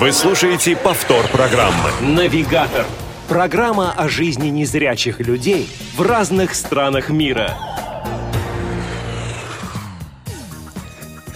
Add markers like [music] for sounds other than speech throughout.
Вы слушаете повтор программы. Навигатор. Программа о жизни незрячих людей в разных странах мира.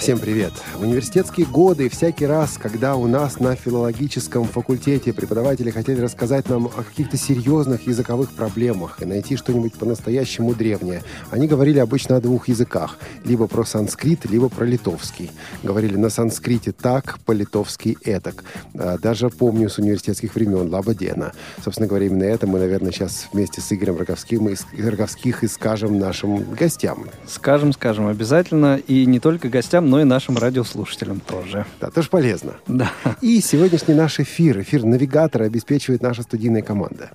Всем привет! Университетские годы всякий раз, когда у нас на филологическом факультете преподаватели хотели рассказать нам о каких-то серьезных языковых проблемах и найти что-нибудь по-настоящему древнее, они говорили обычно о двух языках. Либо про санскрит, либо про литовский. Говорили на санскрите так, по-литовски этак. А, даже помню с университетских времен Лабадена. Собственно говоря, именно это мы, наверное, сейчас вместе с Игорем Роговским и, Роговских и скажем нашим гостям. Скажем, скажем, обязательно. И не только гостям, но и нашим радиослушателям тоже. Да, тоже полезно. Да. И сегодняшний наш эфир, эфир навигатора обеспечивает наша студийная команда.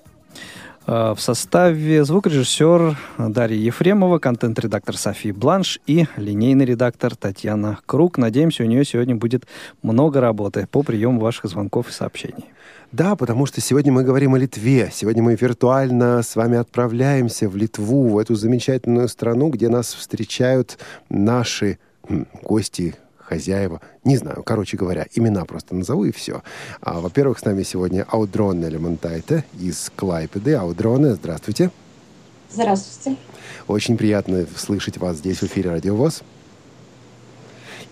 А, в составе звукорежиссер Дарья Ефремова, контент-редактор София Бланш и линейный редактор Татьяна Круг. Надеемся, у нее сегодня будет много работы по приему ваших звонков и сообщений. Да, потому что сегодня мы говорим о Литве. Сегодня мы виртуально с вами отправляемся в Литву, в эту замечательную страну, где нас встречают наши гости, хозяева, не знаю, короче говоря, имена просто назову и все. А, во-первых, с нами сегодня Аудроне Элементайте из Клайпеды. Аудроне, здравствуйте. Здравствуйте. Очень приятно слышать вас здесь в эфире Радио ВОЗ.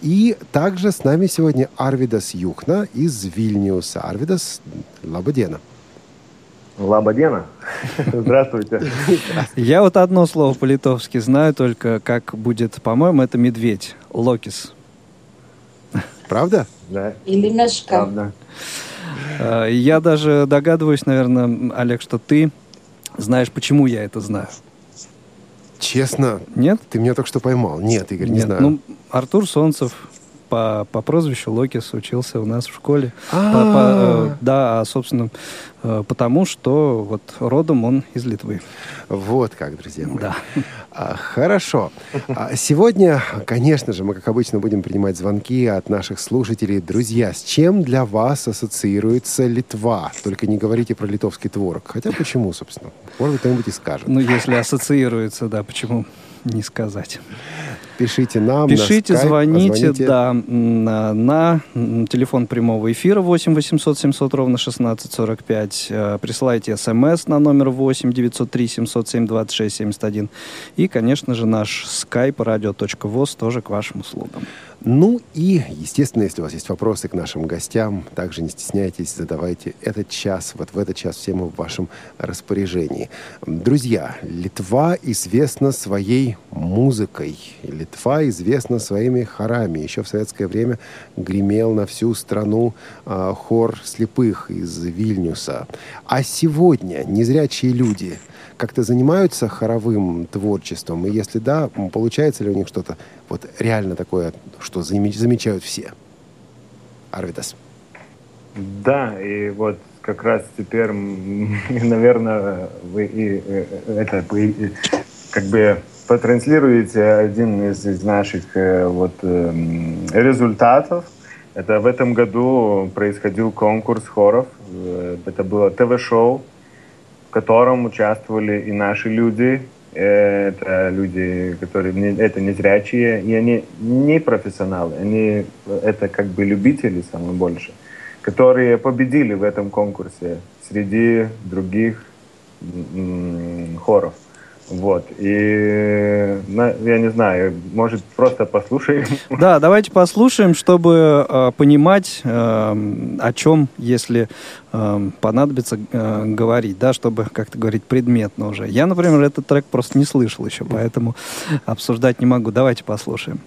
И также с нами сегодня Арвидас Юхна из Вильнюса. Арвидас, лабадена. Лабадена. [laughs] Здравствуйте. Я вот одно слово по-литовски знаю только, как будет, по-моему, это медведь. Локис. Правда? Да. Или мешка. Правда. А, я даже догадываюсь, наверное, Олег, что ты знаешь, почему я это знаю. Честно? Нет? Ты меня только что поймал. Нет, Игорь, не Нет. знаю. Ну, Артур Солнцев по, по прозвищу Локис учился у нас в школе. А. По- по- э, да, а, собственно, э, потому что вот родом он из Литвы. Вот как, друзья мои. Да. А, Хорошо. А, Сегодня, конечно же, мы, как обычно, будем принимать звонки от наших слушателей. Друзья, с чем для вас ассоциируется Литва? Только не говорите про литовский творог. Хотя почему, собственно? Может быть, кто-нибудь и скажет. Ну, если ассоциируется, да, почему не сказать. Пишите нам Пишите, на Skype, звоните, позвоните. да, м, на, на телефон прямого эфира 8 800 700 ровно 1645. Э, Присылайте смс на номер 8 903 707 26 71. И, конечно же, наш skype radio.voz тоже к вашим услугам. Ну и, естественно, если у вас есть вопросы к нашим гостям, также не стесняйтесь, задавайте этот час, вот в этот час все мы в вашем распоряжении. Друзья, Литва известна своей музыкой. Литва известна своими хорами. Еще в советское время гремел на всю страну а, хор слепых из Вильнюса. А сегодня незрячие люди как-то занимаются хоровым творчеством? И если да, получается ли у них что-то вот реально такое, что заме- замечают все? Арвидас. Да, и вот как раз теперь, [laughs] наверное, вы и э, это вы, и, как бы потранслируете один из, из наших э, вот эм, результатов. Это в этом году происходил конкурс хоров. Э, Это было ТВ-шоу, в котором участвовали и наши люди. Э, Это люди, которые не- это незрячие, и они не профессионалы, они это как бы любители самые больше, которые победили в этом конкурсе среди других хоров. Вот. И на- я не знаю, может, просто послушаем. [laughs] Да, давайте послушаем, чтобы э, понимать, э, о чем, если э, понадобится э, говорить, да, чтобы как-то говорить предметно уже. Я, например, этот трек просто не слышал еще, поэтому [laughs] обсуждать не могу. Давайте послушаем.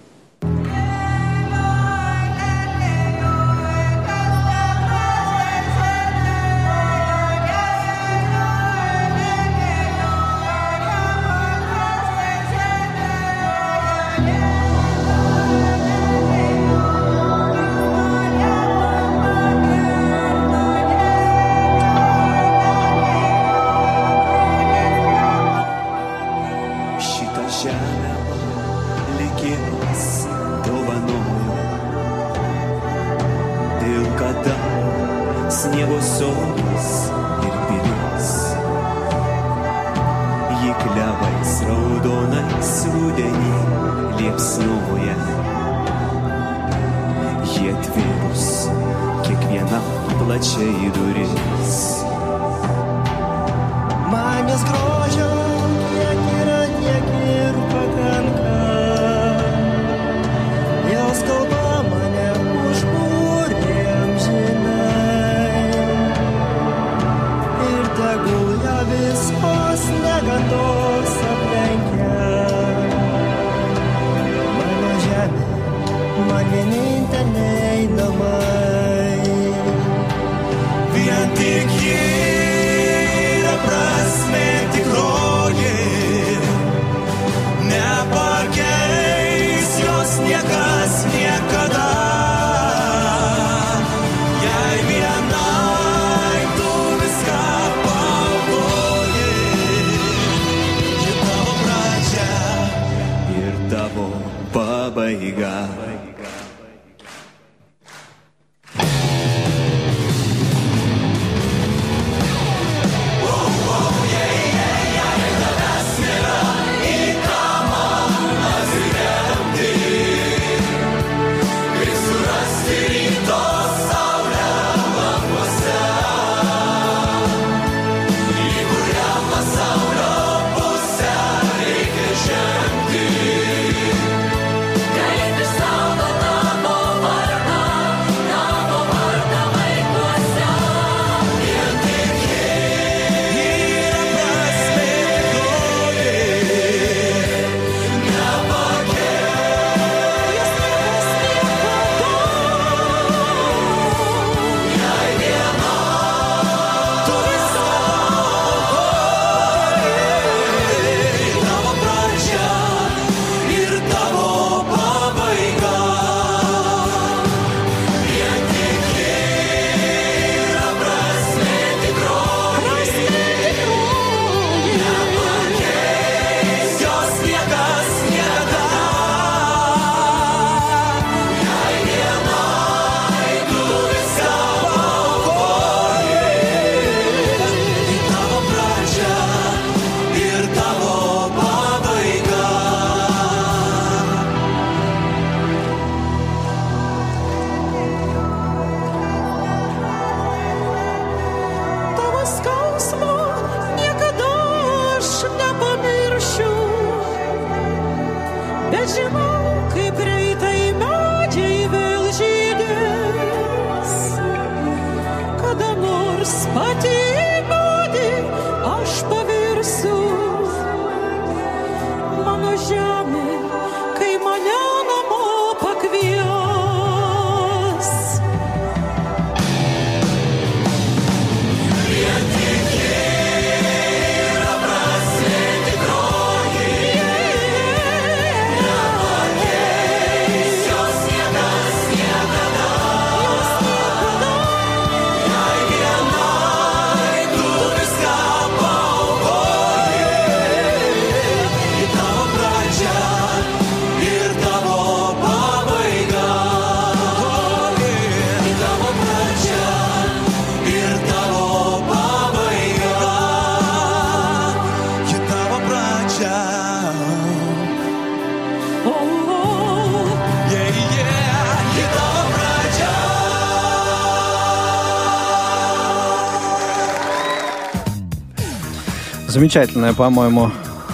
Замечательная, по-моему,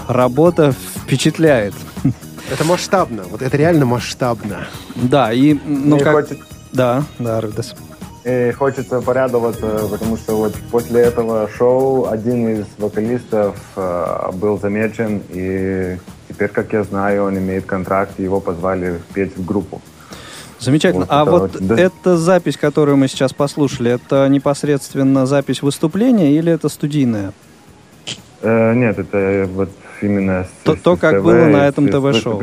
работа впечатляет. Это масштабно. Вот это реально масштабно. Да, и, ну Мне как... хочет- Да, да, Рыдас. И хочется порадоваться, потому что вот после этого шоу один из вокалистов э, был замечен, и теперь, как я знаю, он имеет контракт, и его позвали петь в группу. Замечательно. Вот а это вот очень- эта запись, которую мы сейчас послушали, это непосредственно запись выступления или это студийная? Э, нет, это вот именно То- с- то, с как ТВ, было на этом ТВ-шоу.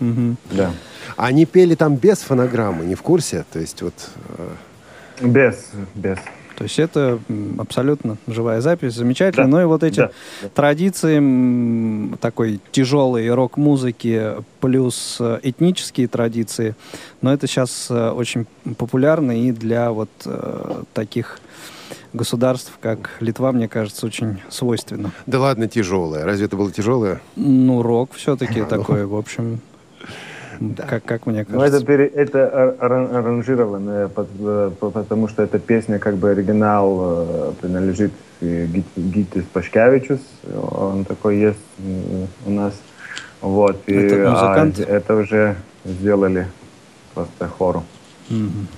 Мгм. Да. Они пели там без фонограммы, не в курсе? То есть вот... э, Без, без. То есть это абсолютно живая запись, замечательно. Да, Ну и вот эти да, традиции такой тяжелой рок-музыки плюс э, этнические традиции, но это сейчас э, очень популярно и для вот э, таких государств, как Литва, мне кажется, очень свойственно. Да ладно, тяжелое. Разве это было тяжелое? Ну, рок все-таки такой, в общем. Как, как мне Ну, кажется. это, пере- это ар- ар- аранжированное, под- э, по- потому что эта песня, как бы оригинал, э, принадлежит э, Гит- Гитис Пашкевичус. Он такой есть у нас. Вот. И, Это музыкант? а, это уже сделали просто хору. Мгм.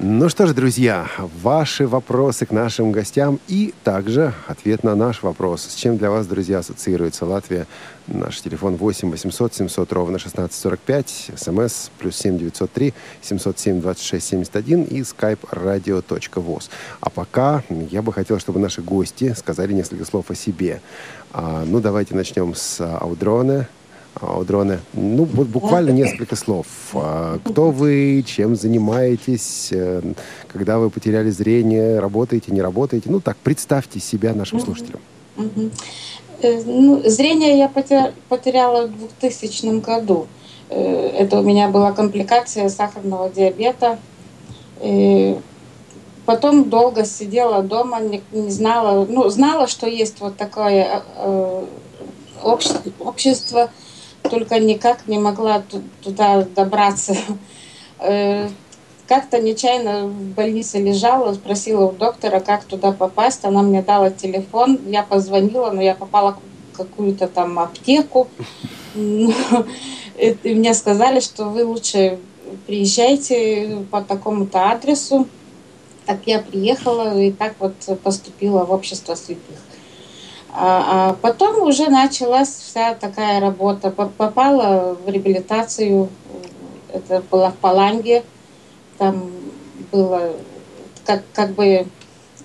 Ну что ж, друзья, ваши вопросы к нашим гостям и также ответ на наш вопрос. С чем для вас, друзья, ассоциируется Латвия? Наш телефон 8 800 700 ровно 1645, смс плюс 7 903 707 26 71 и skype radio.voz. А пока я бы хотел, чтобы наши гости сказали несколько слов о себе. А, ну, давайте начнем с Аудроне. Аудроне, ну, вот буквально несколько слов. А, Кто вы, чем занимаетесь, э, когда вы потеряли зрение, работаете, не работаете? Ну, так, представьте себя нашим слушателям. Э, Ну, зрение я поте- потеряла в 2000 году. Э, Это у меня была компликация сахарного диабета. И потом долго сидела дома, не, не знала, ну, знала, что есть вот такое э, общ- общество, только никак не могла ту- туда добраться. Э, Как-то нечаянно в больнице лежала, спросила у доктора, как туда попасть. Она мне дала телефон, я позвонила, но я попала в какую-то там аптеку. Ну, И и мне сказали, что вы лучше приезжайте по такому-то адресу. Так я приехала и так вот поступила в общество слепых. А, а потом уже началась вся такая работа. По- Попала в реабилитацию, это было в Паланге. Там было как, как бы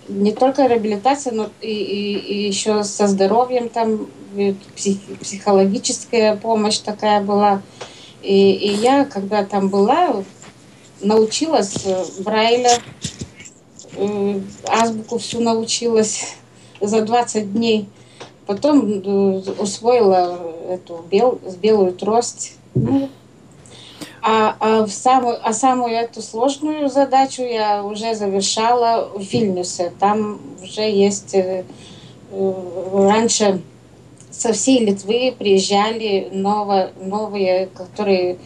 не только реабилитация, но и, и, и еще со здоровьем там псих- психологическая помощь такая была. И, и я, когда там была, научилась э, Брайля, э, азбуку всю научилась за 20 дней. Потом э, усвоила эту бел, белую трость. Ну, а, а, в самую, а самую эту сложную задачу я уже завершала в Вильнюсе. Там уже есть... э, э, раньше со всей Литвы приезжали ново, новые, которые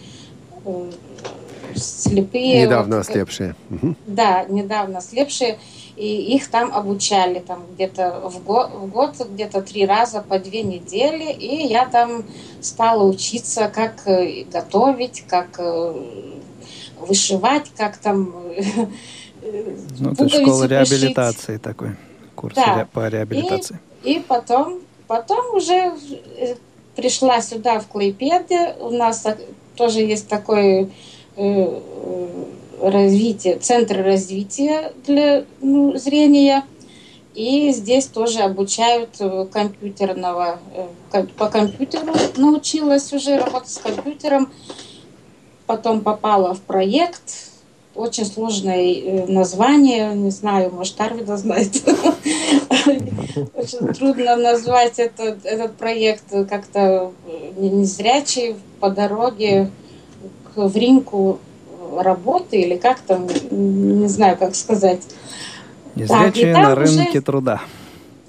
слепые. Недавно вот, ослепшие. Да, недавно слепшие, и их там обучали там где-то в, го- в год, где-то три раза по две недели, и я там стала учиться, как э, готовить, как э, вышивать, как там э, Ну, это школа реабилитации такой. Курс Да. ре- по реабилитации. И потом, потом уже пришла сюда, в Клайпеде. У нас тоже есть такой развитие, центр развития для ну, зрения. И здесь тоже обучают э, компьютерного, э, по компьютеру научилась уже работать с компьютером. Потом попала в проект. Очень сложное э, название, не знаю, может, Арвида знает. [laughs] Очень трудно назвать этот, этот проект как-то не- незрячий по дороге к, в ринку работы или как там, не знаю, как сказать. Незрячие и там на уже- рынке труда.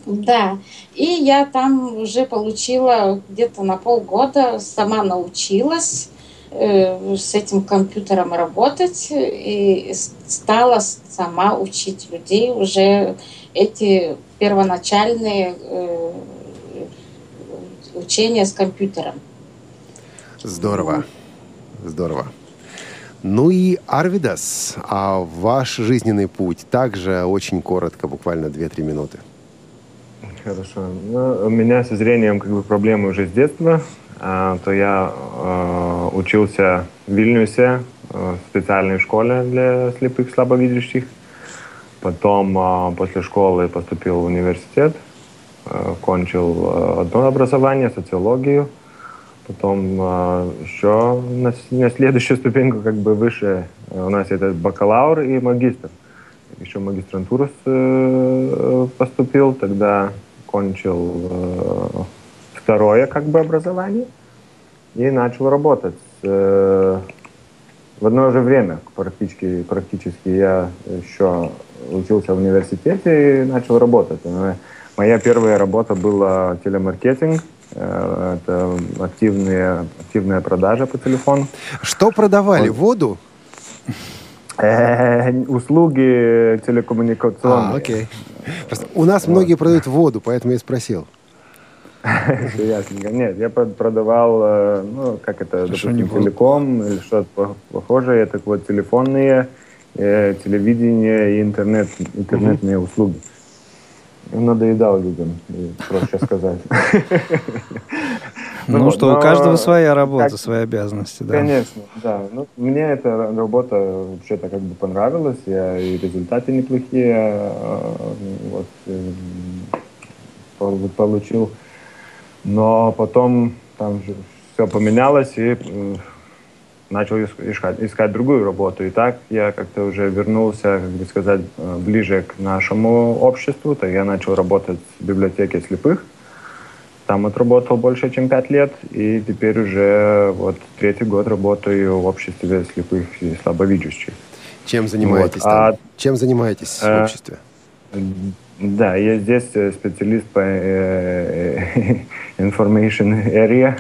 Да, и я там уже получила где-то на полгода, сама научилась э, с этим компьютером работать и стала сама учить людей уже эти первоначальные э, учения с компьютером. Здорово. Здорово. Ну и Арвидас, а ваш жизненный путь также очень коротко, буквально 2-3 минуты. Хорошо. Ну, у меня со зрением как бы проблемы уже с детства. А, то я э, учился в Вильнюсе э, в специальной школе для слепых слабовидящих. Потом э, после школы поступил в университет, э, кончил э, одно образование, социологию. Потом э, еще на, на следующую ступеньку как бы выше э, у нас это бакалавр и магистр. Еще магистрантуру э, поступил, тогда кончил э, второе как бы образование и начал работать. в одно же время практически, практически я еще учился в университете и начал работать. Моя первая работа была телемаркетинг. Э, Это активные, активная продажа по телефону. Что продавали? Воду? Э, Услуги телекоммуникационные. А, окей. Просто у нас многие продают воду, поэтому я спросил. Ясненько. Нет, я продавал, э, ну, как это, допустим, телеком или что-то по- похожее. Так вот, телефонные, телевидение и интернет, интернетные услуги. Надоедал людям, проще сказать. Ну, вот, что, у каждого своя работа, как- свои обязанности, да. Конечно, да. Ну, мне эта ра- работа вообще-то как бы понравилась, я и результаты неплохие э, вот, э, пол- получил. Но потом там все поменялось, и э, начал ис- искать, искать другую работу. И так я как-то уже вернулся, как бы сказать, э, ближе к нашему обществу. То я начал работать в библиотеке слепых. Там отработал больше, чем пять лет, и теперь уже вот третий год работаю в обществе слепых и слабовидящих. Чем занимаетесь Вот, там? а- Чем занимаетесь в э, обществе? Да, я здесь э, специалист по [laughs] information area.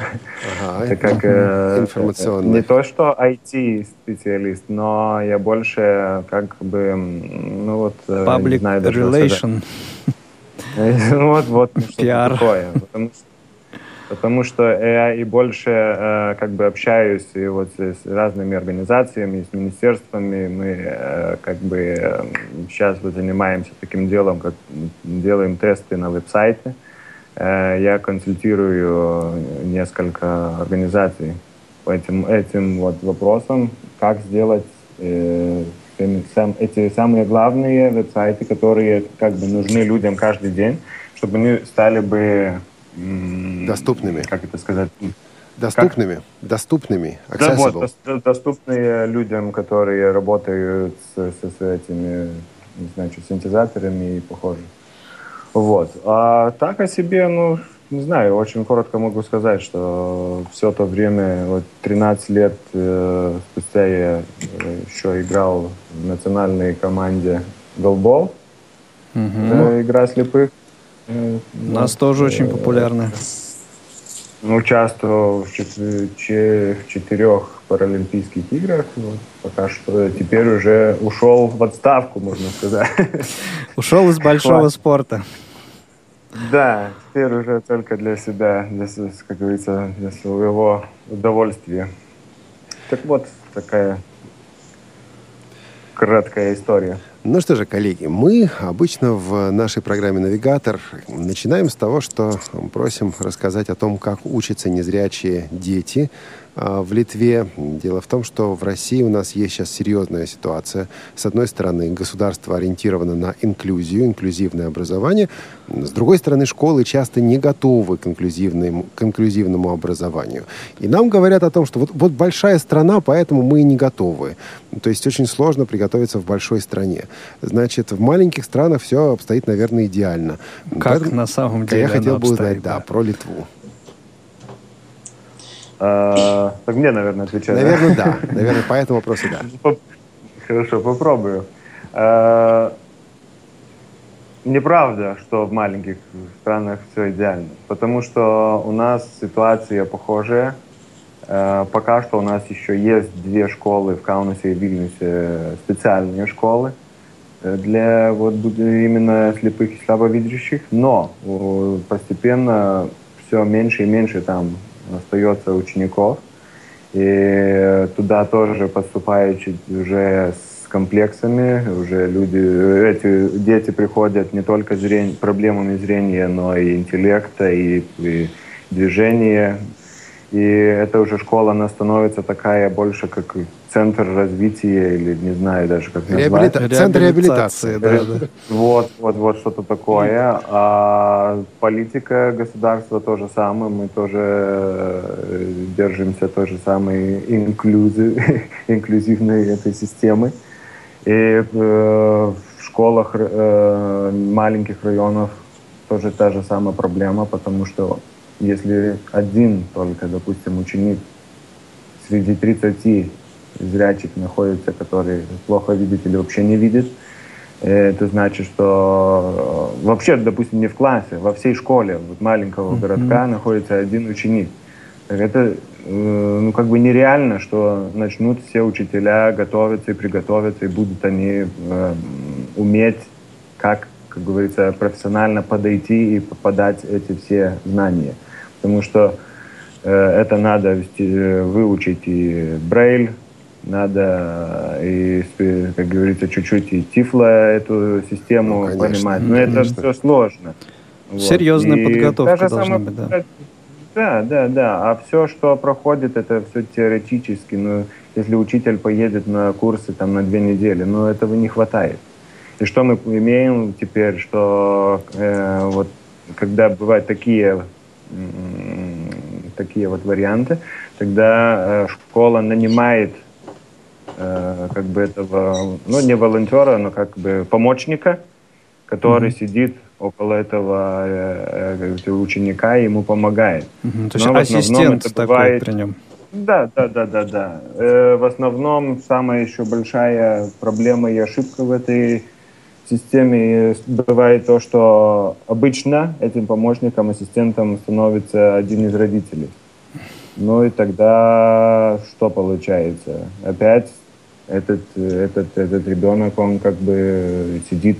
Ага, [laughs] Это как э, информационный. не то, что IT-специалист, но я больше как бы, ну вот, э, не Public знаю даже, что сказать. relation. [laughs] Ну вот, вот [laughs] что такое. Потому что, потому что я и больше э, как бы общаюсь и вот с разными организациями, с министерствами. Мы э, как бы э, сейчас вот занимаемся таким делом, как делаем тесты на веб-сайте. Э, я консультирую несколько организаций по этим, этим вот вопросам, как сделать э, сам- эти самые главные веб-сайты, которые как бы нужны людям каждый день, чтобы они стали бы м, Доступными. Как это сказать? Доступными? Доступными? Да, вот, дос- доступные людям, которые работают с, с- с этими, не знаю, синтезаторами и похоже. Вот. А так о себе, ну, не знаю, очень коротко могу сказать, что все то время, вот 13 лет э, спустя я э, еще играл в национальной команде голбол, Мгм. э, игра слепых. Э, У нас тоже очень популярны. Участвовал в чет- че- в четырех паралимпийских играх. Вот, пока что теперь уже ушел в отставку, можно сказать. Ушел из большого спорта. Да, теперь уже только для себя, для, как говорится, для своего удовольствия. Так вот, такая краткая история. Ну что же, коллеги, мы обычно в нашей программе «Навигатор» начинаем с того, что просим рассказать о том, как учатся незрячие дети в Литве. Дело в том, что в России у нас есть сейчас серьезная ситуация. С одной стороны, государство ориентировано на инклюзию, инклюзивное образование. С другой стороны, школы часто не готовы к инклюзивному, к инклюзивному образованию. И нам говорят о том, что вот, вот большая страна, поэтому мы и не готовы. То есть очень сложно приготовиться в большой стране. Значит, в маленьких странах все обстоит, наверное, идеально. Как Поэтому на самом я деле хотел оно бы узнать, да, да. про Литву. А, так мне, наверное, отвечать. Наверное, да. Наверное, по этому вопросу да. [laughs] Хорошо, попробую. Э, Неправда, что в маленьких странах все идеально, потому что у нас ситуация похожая. Э, Пока что у нас еще есть две школы в Каунасе и Вильнюсе, специальные школы э, для вот именно слепых и слабовидящих, но э, постепенно все меньше и меньше там остается учеников. И туда тоже поступают уже с комплексами, уже люди, эти дети приходят не только зрень- проблемами зрения, но и интеллекта, и, и движения. И эта уже школа, она становится такая больше как центр развития, или не знаю даже как назвать. Реабилита- Центр реабилитации. да, да. Вот, вот, вот что-то такое. А политика государства то же самое. Мы тоже э, держимся той же самой инклюзи- [laughs] инклюзивной этой системы. И э, в школах э, маленьких районов тоже та же самая проблема, потому что если один только, допустим, ученик среди 30 зрячих находится, который плохо видит или вообще не видит, Э, Это значит, что э, вообще, допустим, не в классе, во всей школе вот маленького городка находится один ученик. Так это э, ну, как бы нереально, что начнут все учителя готовиться и приготовиться, и будут они э, уметь, как, как говорится, профессионально подойти и подать эти все знания. Потому что э, это надо вести- выучить и Брайль, надо и, спе- как говорится, чуть-чуть и Тифло эту систему Ну, конечно, понимать. Но это конечно. все сложно. Вот. Серьезная И подготовка должна самая быть, да. Да, да, да. А все, что проходит, это все теоретически. Ну, если учитель поедет на курсы там на две недели, ну, этого не хватает. И что мы имеем теперь, что э, вот когда бывают такие, такие вот варианты, тогда э, школа нанимает э, как бы этого, ну, не волонтера, но как бы помощника, который сидит около этого э, э, ученика и ему помогает. Мгм. То есть Но ассистент это такой бывает- при нем. Да, да, да, да, да. Э, в основном самая еще большая проблема и ошибка в этой системе бывает то, что обычно этим помощником, ассистентом становится один из родителей. Ну и тогда что получается? Опять этот, этот, этот ребенок, он как бы сидит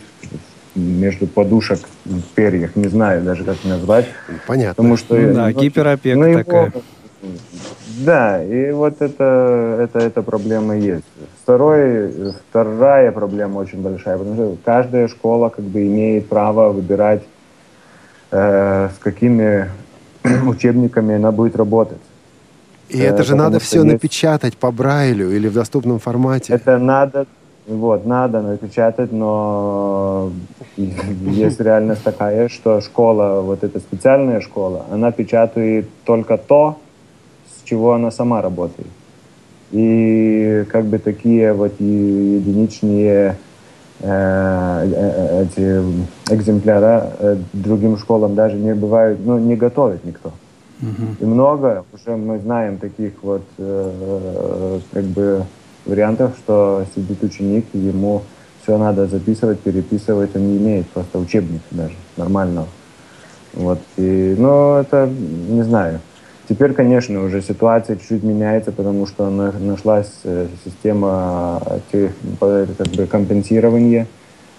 между подушек в перьях, не знаю даже как назвать. Понятно. Потому что Ну да, ну, гиперопека ну, его- такая. Да, и вот это, это, эта проблема есть. Второй, вторая проблема очень большая, потому что каждая школа как бы имеет право выбирать, э, с какими [clears throat] учебниками она будет работать. И это же потому надо все есть- напечатать по Брайлю или в доступном формате. Это надо, вот, надо напечатать, но есть реальность такая, что школа, вот эта специальная школа, она печатает только то, с чего она сама работает. И как бы такие вот единичные э, э, эти экземпляра э, другим школам даже не бывают, ну, не готовит никто. И много, уже мы знаем таких вот э, как бы вариантов, что сидит ученик, и ему все надо записывать, переписывать, он не имеет просто учебника даже нормального. Вот. И, ну, это, не знаю. Теперь, конечно, уже ситуация чуть-чуть меняется, потому что на- нашлась э, система по- как бы компенсирования.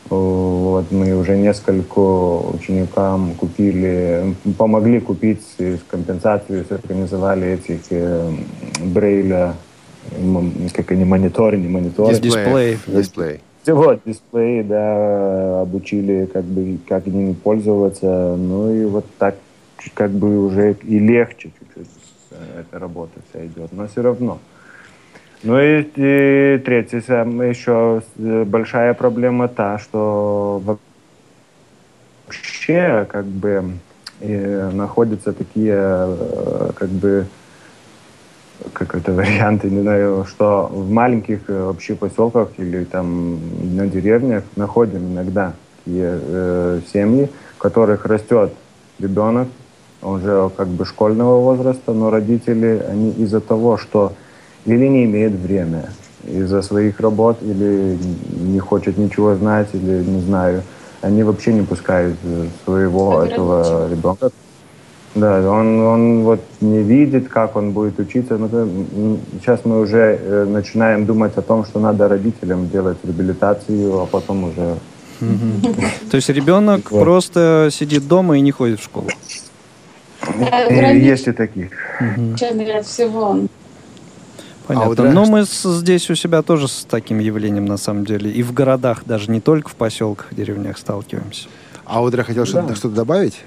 Вот, мы уже несколько ученикам купили, помогли купить с компенсацию, организовали этих э, Брейля, как они, мониторы, не мониторы. Дисплей. Дисплей. Вот, дисплеи, да, обучили, как бы, как ими пользоваться. Ну и вот так, как бы уже и легче чуть-чуть э, эта работа вся идет. Но все равно. Ну и, и третья еще э, большая проблема та, что вообще как бы э, находятся такие э, как бы как это [laughs] варианты, не знаю, что в маленьких вообще поселках или там на деревнях находим иногда такие э, семьи, в которых растет ребенок, уже как бы школьного возраста, но родители, они из-за того, что или не имеют время из-за своих работ, или не хочет ничего знать, или не знаю, они вообще не пускают э, своего этого Ограничивают. ребенка да, он, он вот не видит, как он будет учиться. Ну, сейчас мы уже э, начинаем думать о том, что надо родителям делать реабилитацию, а потом уже... То есть ребенок просто сидит дома и не ходит в школу. Э, Есть и таких. От всего. Понятно. Аудра? Но мы с- здесь у себя тоже с таким явлением на самом деле. И в городах, даже не только в поселках, деревнях сталкиваемся. Аудра хотел что-то Да. что-то добавить?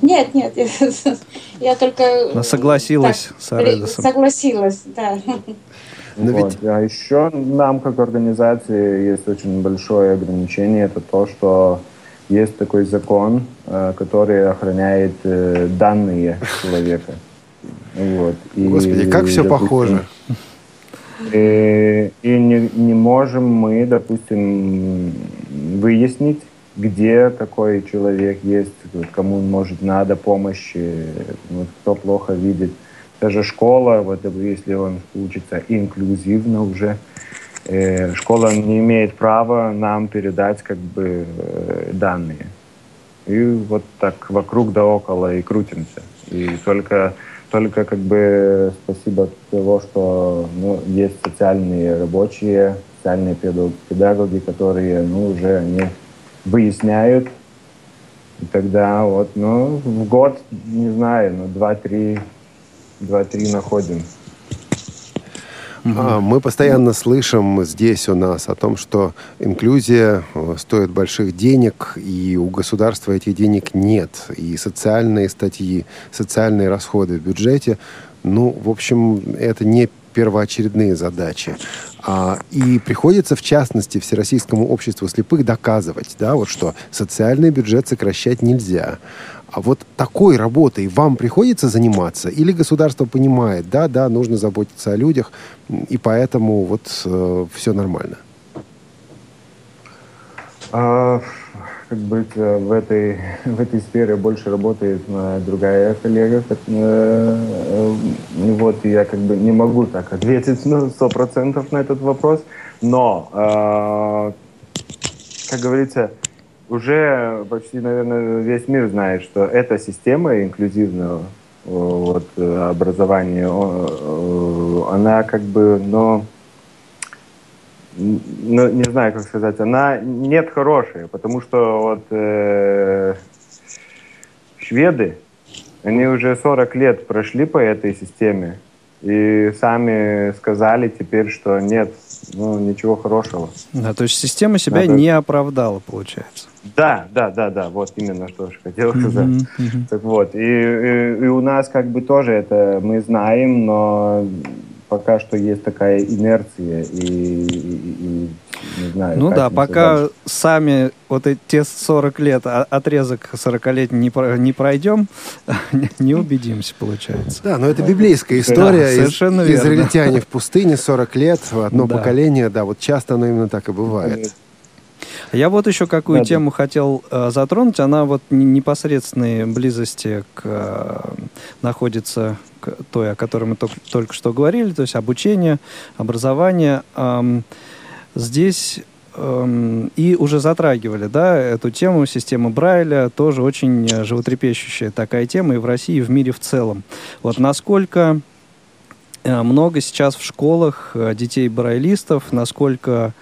Нет, нет, я, [laughs] только... Она согласилась так, с Аредосом. Согласилась, да. Но Вот. ведь- А еще нам, как организации, есть очень большое ограничение. Это то, что есть такой закон, э, который охраняет э, данные человека. Вот. И, Господи, как все допустим, похоже. И, и не, не можем мы, допустим, выяснить, где такой человек есть, кому может надо помощи, вот кто плохо видит. Даже школа, вот если он учится инклюзивно уже, э, школа не имеет права нам передать как бы э, данные. И вот так вокруг да около и крутимся. И только, только как бы спасибо того, что ну, есть социальные рабочие, социальные педагоги, которые ну, уже они выясняют. И тогда вот, ну, в год, не знаю, ну, два-три, два-три находим. А, Мы постоянно слышим здесь у нас о том, что инклюзия э, стоит больших денег, и у государства этих денег нет. И социальные статьи, социальные расходы в бюджете, ну, в общем, это не первоочередные задачи. А, и приходится, в частности, Всероссийскому обществу слепых доказывать, да, вот что социальный бюджет сокращать нельзя. А вот такой работой вам приходится заниматься? Или государство понимает, да, да, нужно заботиться о людях, и поэтому вот все нормально? А, как быть, э, в этой, в этой сфере больше работает моя другая коллега. как, э, э, ну Вот, я как бы не могу так ответить сто процентов на этот вопрос. Но, э, как говорится, уже почти, наверное, весь мир знает, что эта система инклюзивного э, вот, э, образования, э, она как бы, но ну, не знаю, как сказать, она нет хорошая, потому что вот э, шведы, они уже 40 лет прошли по этой системе и сами сказали теперь, что нет, ну, ничего хорошего. Да, то есть система себя Надо- не оправдала, получается. Да, да, да, да, вот именно что же хотел сказать. мгм. Так вот, и, и- и у нас как бы тоже это мы знаем, но пока что есть такая инерция и, и- и- не знаю. Ну да, пока дальше. сами вот эти те 40 лет, а- отрезок 40-летний не, про- не пройдем, [laughs] не убедимся, получается. Да, но это библейская история. Да, Из- совершенно верно. Израильтяне в пустыне 40 лет, одно Да. поколение, да, вот часто оно именно так и бывает. Я вот еще какую Да, да. тему хотел э, затронуть. Она вот не- непосредственной близости к, э, находится к той, о которой мы только, только что говорили, то есть обучение, образование. Ам, здесь эм, и уже затрагивали, да, эту тему, система Брайля, тоже очень э, животрепещущая такая тема и в России, и в мире в целом. Вот насколько э, много сейчас в школах э, детей брайлистов, насколько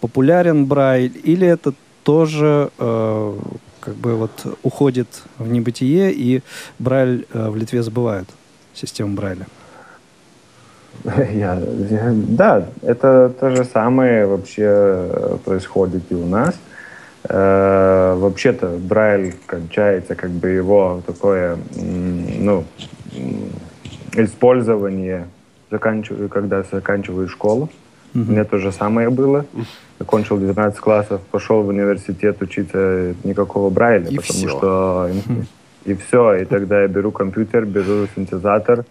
популярен Брайль, или это тоже как бы вот уходит в небытие, и Брайль в Литве забывают, систему Брайля? [laughs] Я, я- да, это то же самое вообще э, происходит и у нас. Э, вообще-то Брайль кончается, как бы его такое, ну, использование, заканчиваю, когда заканчиваю школу. У меня то же самое было. Закончил 12 классов, пошел в университет учиться никакого Брайля, И потому всё. что и все. И тогда я беру компьютер, беру синтезатор,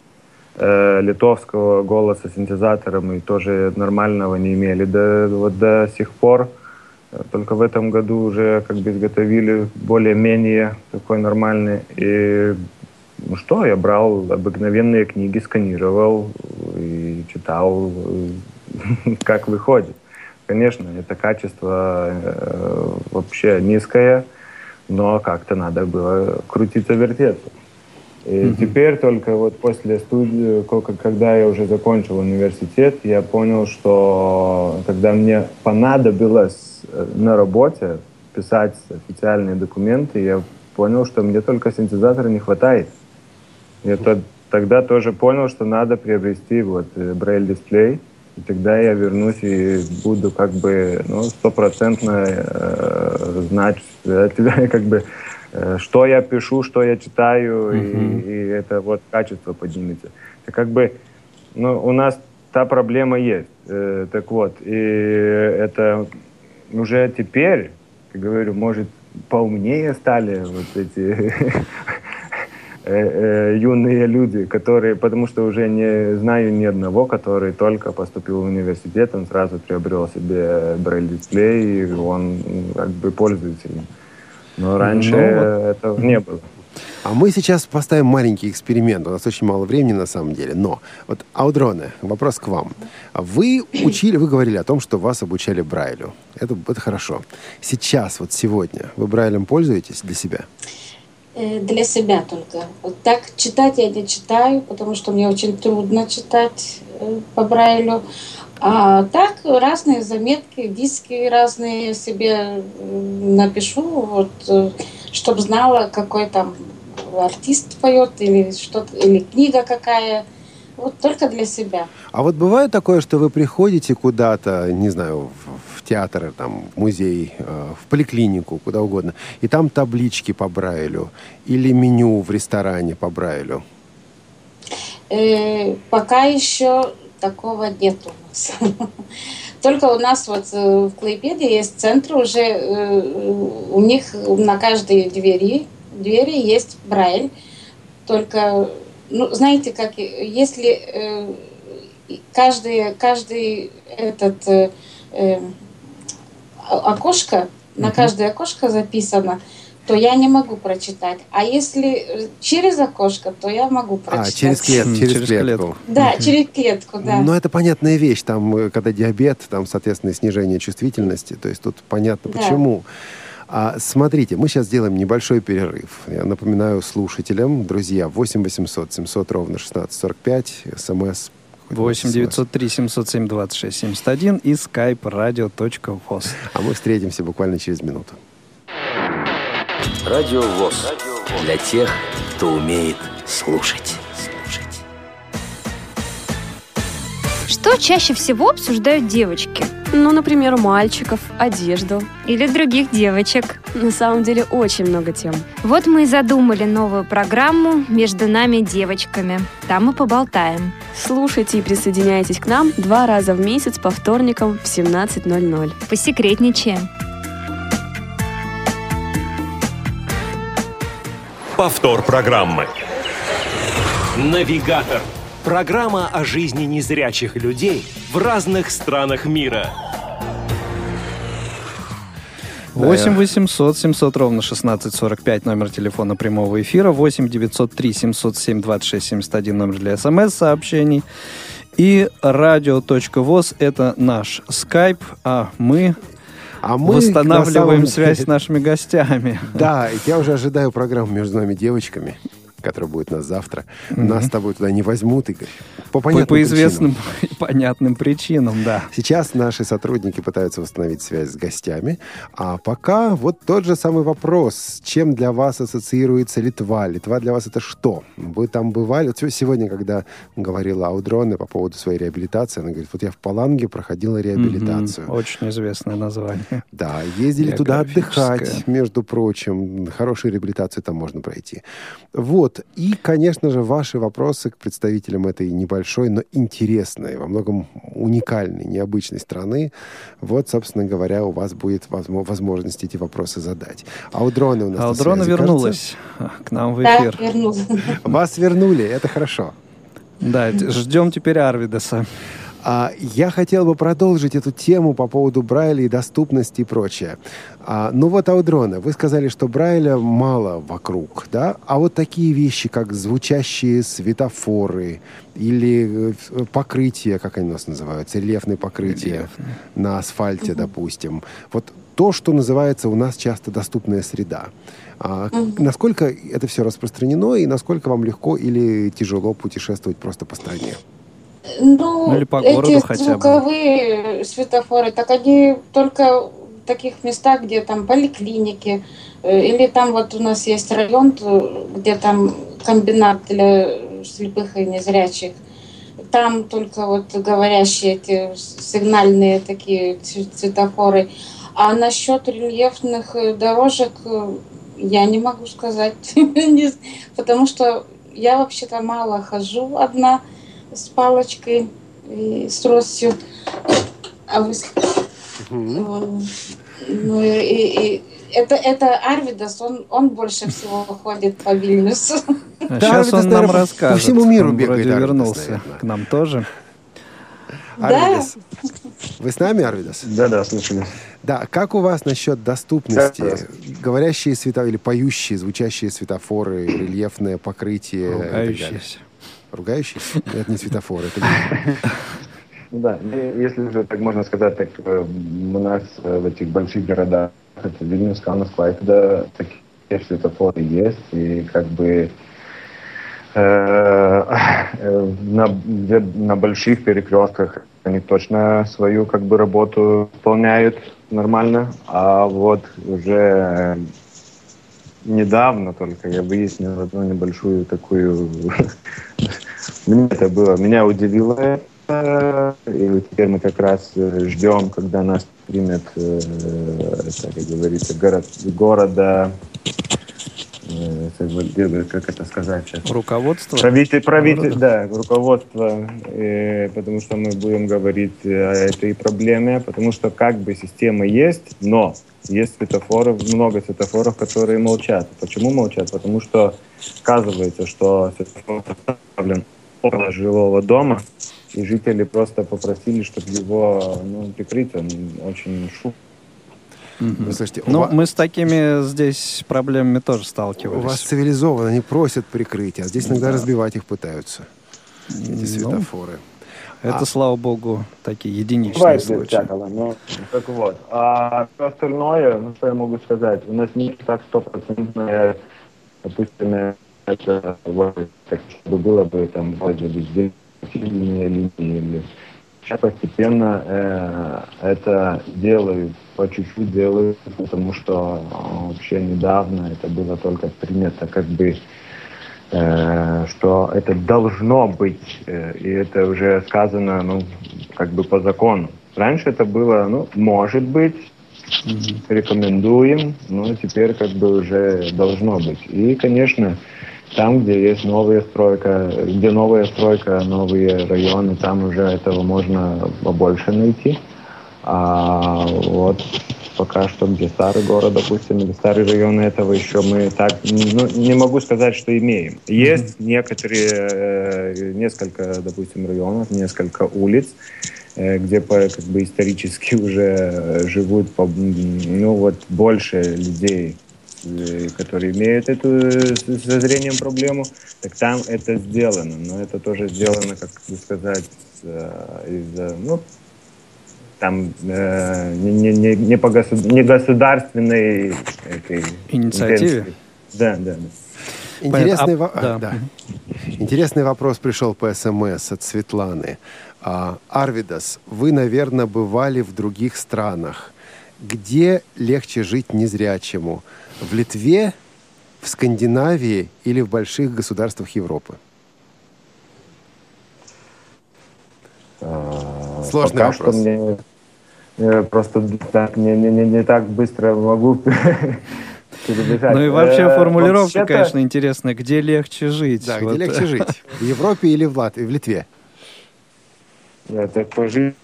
э, литовского голоса синтезатором и тоже нормального не имели до, вот до сих пор. Э, Только в этом году уже как бы изготовили более-менее такой нормальный. И ну что, я брал обыкновенные книги, сканировал и читал, [laughs] как выходит. Конечно, это качество э, вообще низкое, но как-то надо было крутиться, И теперь только вот после студии, ко- когда я уже закончил университет, я понял, что когда мне понадобилось э, на работе писать официальные документы, я понял, что мне только синтезатора не хватает. Я то- тогда тоже понял, что надо приобрести вот брайль-дисплей, и тогда я вернусь и буду как бы ну, стопроцентно э, знать, э, [laughs] как бы, э, что я пишу, что я читаю, и, и это вот качество поднимется. Это как бы, ну, у нас та проблема есть. Э, так вот, и это уже теперь, как говорю, может, поумнее стали вот эти [laughs] э, э, юные люди, которые, потому что уже не знаю ни одного, который только поступил в университет, он сразу приобрел себе брайль-дисплей, и он как бы пользуется им. Но раньше Ну, этого не было. А мы сейчас поставим маленький эксперимент. У нас очень мало времени на самом деле. Но вот, Аудроне, вопрос к вам. Вы учили, вы говорили о том, что вас обучали Брайлю. Это, это хорошо. Сейчас, вот сегодня, вы Брайлем пользуетесь для себя? Э, Для себя только. Вот так читать я не читаю, потому что мне очень трудно читать э, по Брайлю. А так разные заметки, диски разные себе э, напишу, вот, чтобы знала, какой там артист поет или что-то, или книга какая. Вот только для себя. А вот бывает такое, что вы приходите куда-то, не знаю, в, в театр, там, в музей, э, в поликлинику, куда угодно, и там таблички по Брайлю или меню в ресторане по Брайлю. Э, пока еще такого нет у нас. [laughs] Только у нас вот э, в Клейпеде есть центр уже, э, у них на каждой двери, двери есть Брайль. Только, ну, знаете, как, если э, и каждый, каждый этот окошко, на каждое окошко записано, то я не могу прочитать. А если э, через окошко, то я могу А, прочитать. через, клет- Хм, через через клетку. клетку. Да, через клетку, да. Ну, это понятная вещь. Там, э, когда диабет, там, соответственно, снижение чувствительности. То есть тут понятно, Да. почему. А, смотрите, мы сейчас сделаем небольшой перерыв. Я напоминаю слушателям, друзья, 8 800 700 ровно 1645, смс 8 903 707 26 71 и skype radio.voz. А мы встретимся буквально через минуту. Радио ВОЗ. Для тех, кто умеет слушать. Слушать. Что чаще всего обсуждают девочки? Ну, например, мальчиков, одежду. Или других девочек? На самом деле очень много тем. Вот мы и задумали новую программу «Между нами девочками». Там мы поболтаем. Слушайте и присоединяйтесь к нам два раза в месяц по вторникам в 17.00. Посекретничаем. Повтор программы. Навигатор. Программа о жизни незрячих людей в разных странах мира. 8 800 700 ровно 1645 номер телефона прямого эфира, 8 903 707 26 71 номер для смс-сообщений. И радио.воз — это наш скайп, а мы, А мы восстанавливаем на самом связь с нашими гостями. Да, я уже ожидаю программу между нами девочками, которая будет у нас завтра. Нас с тобой туда не возьмут, Игорь. По По, понятным по причинам. известным [laughs] и понятным причинам, да. Сейчас наши сотрудники пытаются восстановить связь с гостями. А пока вот тот же самый вопрос. Чем для вас ассоциируется Литва? Литва для вас это что? Вы там бывали? Вот сегодня, когда говорила Аудроне по поводу своей реабилитации, она говорит, вот я в Паланге проходила реабилитацию. Мгм. Очень известное название. [laughs] Да, ездили туда отдыхать, между прочим. Хорошую реабилитацию там можно пройти. Вот. И, конечно же, ваши вопросы к представителям этой небольшой, но интересной, во многом уникальной, необычной страны. Вот, собственно говоря, у вас будет возмо- возможность эти вопросы задать. А у Дрона у нас А на у Дрона связи, вернулась к нам в Да, эфир. вернулась. кажется. Вас вернули, это хорошо. Да, ждем теперь Арвидаса. А, я хотел бы продолжить эту тему по поводу Брайля и доступности и прочее. А, ну вот, Аудрона, вы сказали, что Брайля мало вокруг, да? А вот такие вещи, как звучащие светофоры или э, покрытие, как они у нас называются, рельефные покрытия на асфальте, допустим. Вот то, что называется у нас часто доступная среда. А, Насколько это все распространено и насколько вам легко или тяжело путешествовать просто по стране? Ну, Ну, или по городу эти хотя бы. звуковые светофоры, так они только в таких местах, где там поликлиники, э, или там вот у нас есть район, где там комбинат для слепых и незрячих. Там только вот говорящие эти сигнальные такие светофоры. А насчет рельефных э, дорожек э, я не могу сказать, [laughs] потому что я вообще-то мало хожу одна с палочкой и с тростью. А вы... Ну и, и- и это, это Арвидас, он, он больше всего ходит по Вильнюсу. А Да, сейчас Арвидас, он нам наверное, по расскажет. всему миру он бегает вроде Арвидас, вернулся наверное. к нам тоже. Арвидас. Вы с нами, Арвидас? Да, да, слышали. Да, как у вас насчет доступности? говорящие светофоры или поющие, звучащие светофоры, рельефное покрытие. Ругающиеся. Ругающиеся? Это не светофоры, это Ну Да, если же так можно сказать, так э, у нас э, в этих больших городах, это Вильнюс, Каунас, Клайпеда, такие светофоры есть, и как бы э, на, на больших перекрестках они точно свою как бы работу выполняют нормально, а вот уже недавно только я выяснил одну небольшую такую... [laughs] Мне это было, меня удивило это, и теперь мы как раз э, ждем, когда нас примет, э, как говорится, город, города, э, как- как это сказать сейчас? Руководство? Правитель, правитель, да, руководство, э, потому что мы будем говорить э, о этой проблеме, потому что как бы система есть, но есть светофоры, много светофоров, которые молчат. Почему молчат? Потому что оказывается, что светофор поставлен около жилого дома, и жители просто попросили, чтобы его ну, прикрыть, он очень шум. Мгм. Ну, слушайте, у Ну, ва- мы с такими здесь проблемами тоже У сталкивались. вас цивилизованно, они просят прикрытия, а здесь иногда разбивать их пытаются, эти Ну, светофоры. Это, А. слава богу, такие единичные Бывает случаи. всякого, но так вот. А все остальное, ну что я могу сказать, у нас не так стопроцентное, допустим, это вот, так, чтобы было бы там вроде бы линии или сейчас постепенно э, это делают, по чуть-чуть делают, потому что э, вообще недавно это было только принято как бы э, что это должно быть, э, и это уже сказано, ну, как бы по закону. Раньше это было, ну, может быть, рекомендуем, но теперь как бы уже должно быть. И, конечно, там, где есть новая стройка, где новая стройка, новые районы, там уже этого можно побольше найти. А вот пока что, где старый город, допустим, или старые районы, этого еще мы так, ну, не могу сказать, что имеем. Есть некоторые, э, несколько, допустим, районов, несколько улиц, э, где как бы исторически уже живут, ну вот, больше людей, которые имеют эту э, со зрением проблему, так там это сделано. Но это тоже сделано, как сказать, э, из-за, ну, там э, не, не, не, не по государ- не государственной этой Инициативе? интенции. Да, да, да. Интересный, Понятно. во- А, а, да. да. Интересный вопрос пришел по СМС от Светланы. А, Арвидас, вы, наверное, бывали в других странах. Где легче жить незрячему? В Литве, в Скандинавии или в больших государствах Европы? Сложный Пока вопрос. что мне э, просто так не, не, не, не так быстро могу [laughs] перебежать. Ну и вообще Э, формулировка, вообще-то- конечно, интересная. Где легче жить? Да, Вот. где легче жить? [laughs] В Европе или в Латвии, в Литве? Я так пожить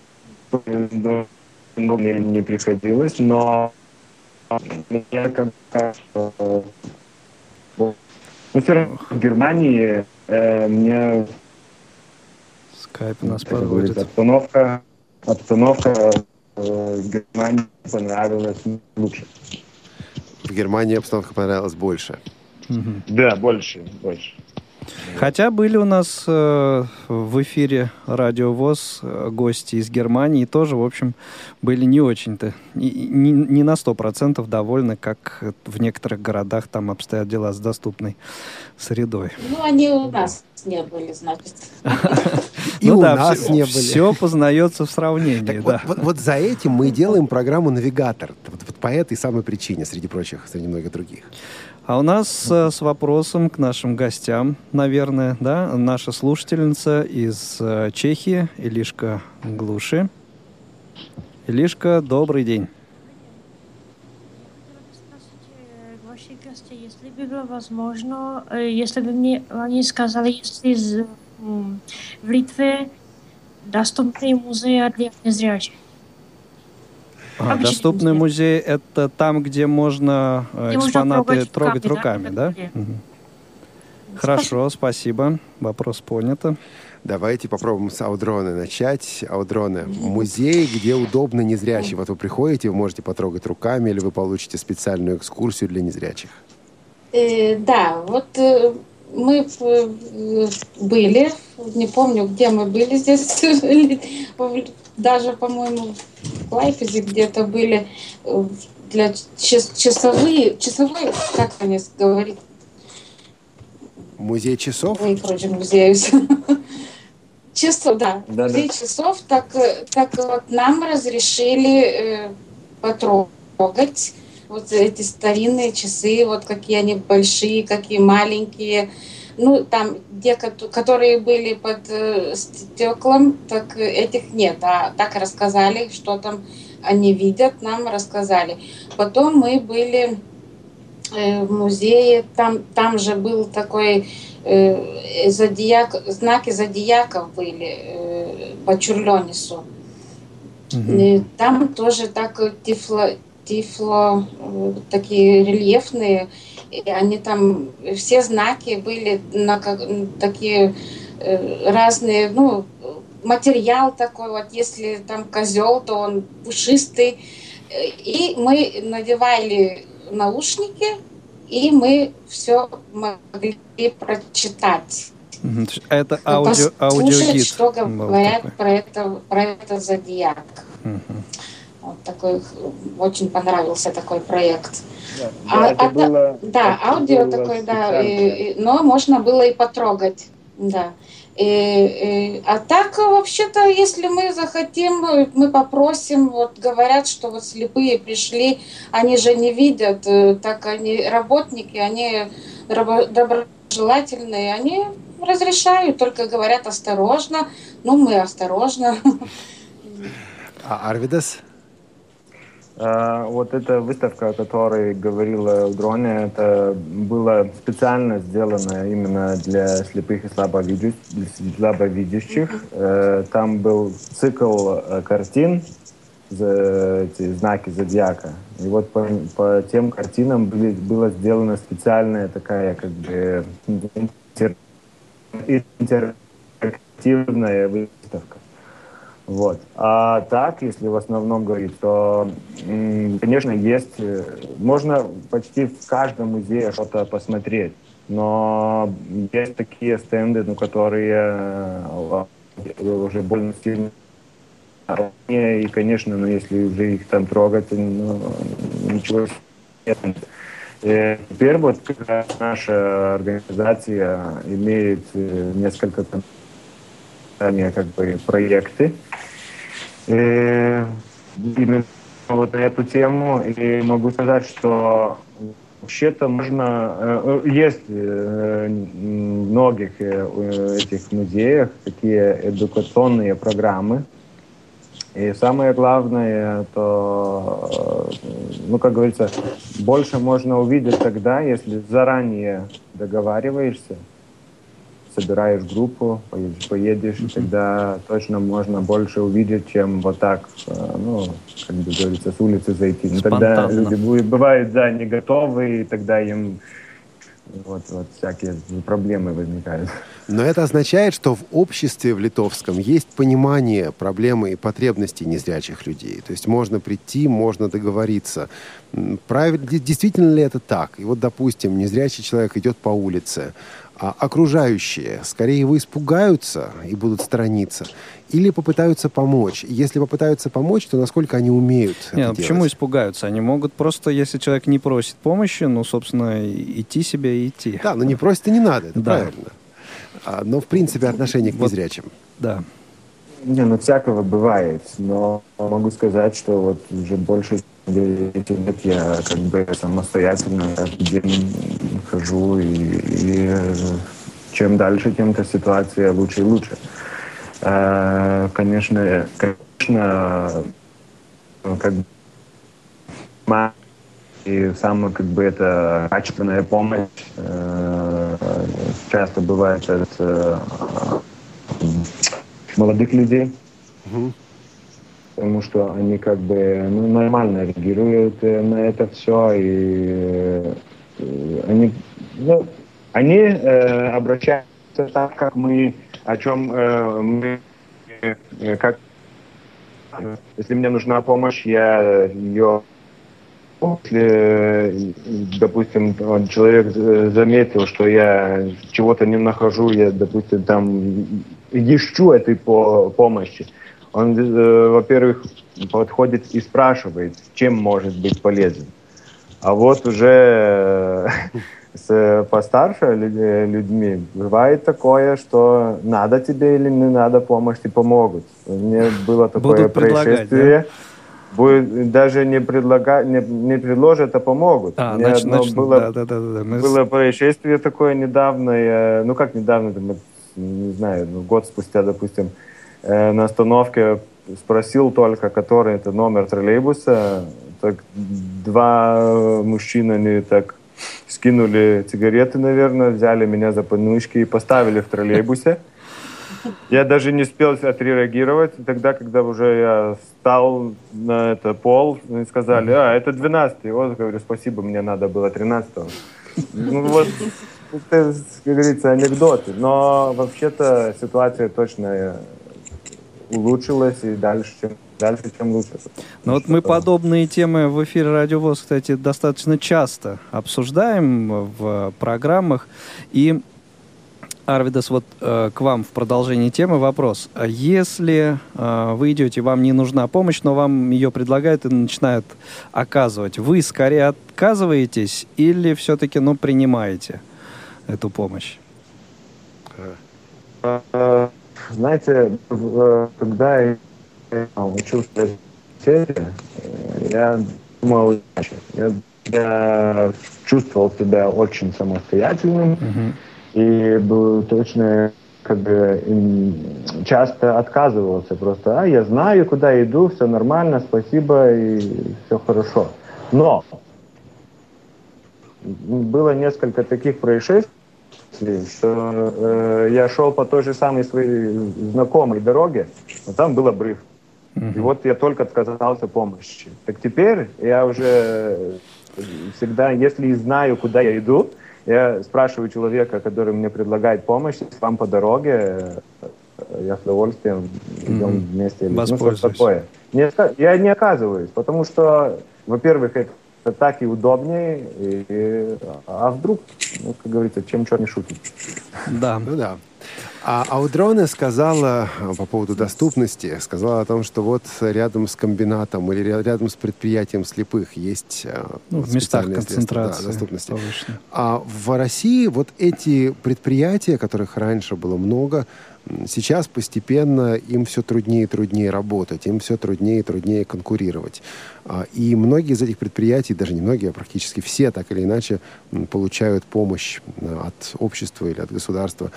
ну, мне не приходилось, но мне как ну, все равно в Германии э, мне Скайп нас как говорится, подводит. обстановка, обстановка э, в Германии понравилась лучше. В Германии обстановка понравилась больше. Мгм. Да, больше, больше. Хотя были у нас э, в эфире Радио ВОЗ гости из Германии, и тоже, в общем, были не очень-то, не, не- на сто процентов довольны, как в некоторых городах там обстоят дела с доступной средой. Ну, они у нас не были, значит. [laughs] И Ну у да, нас все, не были. Все познается в сравнении, да. вот, за этим мы и делаем программу «Навигатор». Вот по этой самой причине, среди прочих, среди многих других. А у нас э, с вопросом к нашим гостям, наверное, да, наша слушательница из э, Чехии, Илишка Глуши. Илишка, добрый день. если бы было возможно, э, если бы мне они сказали, если в Литве доступные музеи для незрячих. А, доступный музей это там, где можно э, Где можно экспонаты трогать трогать руками, руками, да, да? Мгм. Хорошо, спасибо. Вопрос понято. Давайте попробуем с Аудроны начать. Аудроны, музей, где удобно незрячим. Вот вы приходите, вы можете потрогать руками, или вы получите специальную экскурсию для незрячих. Э, да, вот э, мы э, были, не помню, где мы были здесь, [laughs] даже, по-моему, в Лайпезе где-то были э, для час- часовые, часовые, как они говорят, Музей часов? Ой, короче, музею. [laughs] Часов, да. Да-да. Музей часов, так, э, так вот нам разрешили э, потрогать вот эти старинные часы, вот какие они большие, какие маленькие. Ну, там, где, кото- которые были под э, стеклом, так э, этих нет. А так рассказали, что там они видят, нам рассказали. Потом мы были э, в музее, там, там же был такой э, зодиак, знаки зодиаков были э, по Чурлёнису. И там тоже так э, тифло, тифло э, такие рельефные, и они там все знаки были на как- такие э, разные, ну материал такой вот, если там козел, то он пушистый, Э, и мы надевали наушники, и мы все могли прочитать. Это Ну, аудио, аудиогид. что говорят про это, про это зодиак. Мгм. Вот такой, очень понравился такой проект. Да, А- это а было- да, это аудио было такой, да, и- и- но можно было и потрогать, да. И- и- а так, вообще-то, если мы захотим, мы попросим, вот говорят, что вот слепые пришли, они же не видят, э, так они работники, они рабо- доброжелательные, они разрешают, только говорят осторожно, ну мы осторожно. А Арвидас? А, Вот эта выставка, о которой говорила Удроня, это было специально сделано именно для слепых и слабовидящих. слабовидящих. Э, Там был цикл э, картин, эти знаки зодиака. И вот по, по тем картинам были, была сделана специальная такая как бы интер- интерактивная. Вот. А так, если в основном говорить, то, конечно, есть, э, можно почти в каждом музее что-то посмотреть, но есть такие стенды, ну, которые э, уже больно сильно и, конечно, ну, если уже их там трогать, ну, ничего нет. И теперь вот наша организация имеет э, несколько ранее как бы проекты э, именно вот на эту тему. И могу сказать, что вообще-то можно... э, Есть в многих э, э, этих музеях такие эдукационные программы. И самое главное, то, ну, как говорится, больше можно увидеть тогда, если заранее договариваешься, собираешь группу, поедешь, и тогда точно можно больше увидеть, чем вот так, э, ну, как бы говорится, с улицы зайти. Ну, тогда люди бывают, да, не готовы, и тогда им вот, вот всякие проблемы возникают. Но это означает, что в обществе в литовском есть понимание проблемы и потребностей незрячих людей. То есть можно прийти, можно договориться. Правильно, де- действительно ли это так? И вот, допустим, незрячий человек идет по улице, а окружающие, скорее его испугаются и будут сторониться, или попытаются помочь. Если попытаются помочь, то насколько они умеют Не, это ну почему делать? испугаются? Они могут просто, если человек не просит помощи, ну, собственно, идти себе и идти. Да, но не просит и не надо, это Да. правильно. А, но, в принципе, отношение к Вот. незрячим. Да. Не, ну всякого бывает, но могу сказать, что вот уже больше девяти лет я как бы самостоятельно каждый день хожу, и, и, чем дальше, тем эта ситуация лучше и лучше. Э, Конечно, конечно, как бы и самая как бы это качественная помощь э, часто бывает от э, молодых людей, потому что они как бы ну, нормально реагируют э, на это все, и э, они, ну, они э, обращаются так, как мы о чем э, мы, э, как, если мне нужна помощь, я ее если, допустим, человек заметил, что я чего-то не нахожу, я, допустим, там ищу этой по помощи, он, э, во-первых, подходит и спрашивает, чем может быть полезен. А вот уже э, [laughs] с постарше лю- людьми бывает такое, что надо тебе или не надо помощь, и помогут. Меня было такое Будут происшествие. Будет, даже не, предлага, не, не предложат, а помогут. А, меня значит, одно было, да, да, да, да, да. Мы было происшествие такое недавно, я- ну как недавно, не знаю, ну, год спустя, допустим, э, на остановке спросил только, который это номер троллейбуса. Так два мужчины, они так скинули сигареты, наверное, взяли меня за подмышки и поставили в троллейбусе. Я даже не успел отреагировать. Тогда, когда уже я встал на это пол, они сказали, а, это 12-й. Вот, говорю, спасибо, мне надо было 13-го. Ну вот, это, как говорится, анекдоты. Но вообще-то ситуация точно э, улучшилась и дальше, чем, дальше, чем лучше. Ну вот мы подобные темы в эфире Радио ВОЗ, кстати, достаточно часто обсуждаем в программах. И, Арвидас, вот э, к вам в продолжении темы вопрос. А Если э, вы идете, вам не нужна помощь, но вам ее предлагают и начинают оказывать, вы скорее отказываетесь или все-таки, ну, принимаете эту помощь? Знаете, э, когда я учился в университете, э, я думал иначе. Я, я чувствовал себя очень самостоятельным и был точно как бы часто отказывался просто, а я знаю, куда иду, все нормально, спасибо и все хорошо. Но было несколько таких происшествий, что э, я шел по той же самой своей знакомой дороге, но там был обрыв. И вот я только отказался помощи. Так теперь я уже э, всегда, если знаю, куда я иду, я спрашиваю человека, который мне предлагает помощь, вам по дороге, э, я с удовольствием идем Мгм. вместе. или- Ну, что такое. Не я не оказываюсь, потому что, во-первых, это так и удобнее, и- а вдруг, ну, как говорится, чем черт не шутит. Да. Ну да. А Аудроне сказала а, по поводу доступности, сказала о том, что вот рядом с комбинатом или ря- рядом с предприятием слепых есть а, Ну, в местах концентрации да, доступности. повышенной. А в России вот эти предприятия, которых раньше было много, сейчас постепенно им все труднее и труднее работать, им все труднее и труднее конкурировать. А, И многие из этих предприятий, даже не многие, а практически все, так или иначе, получают помощь м, от общества или от государства.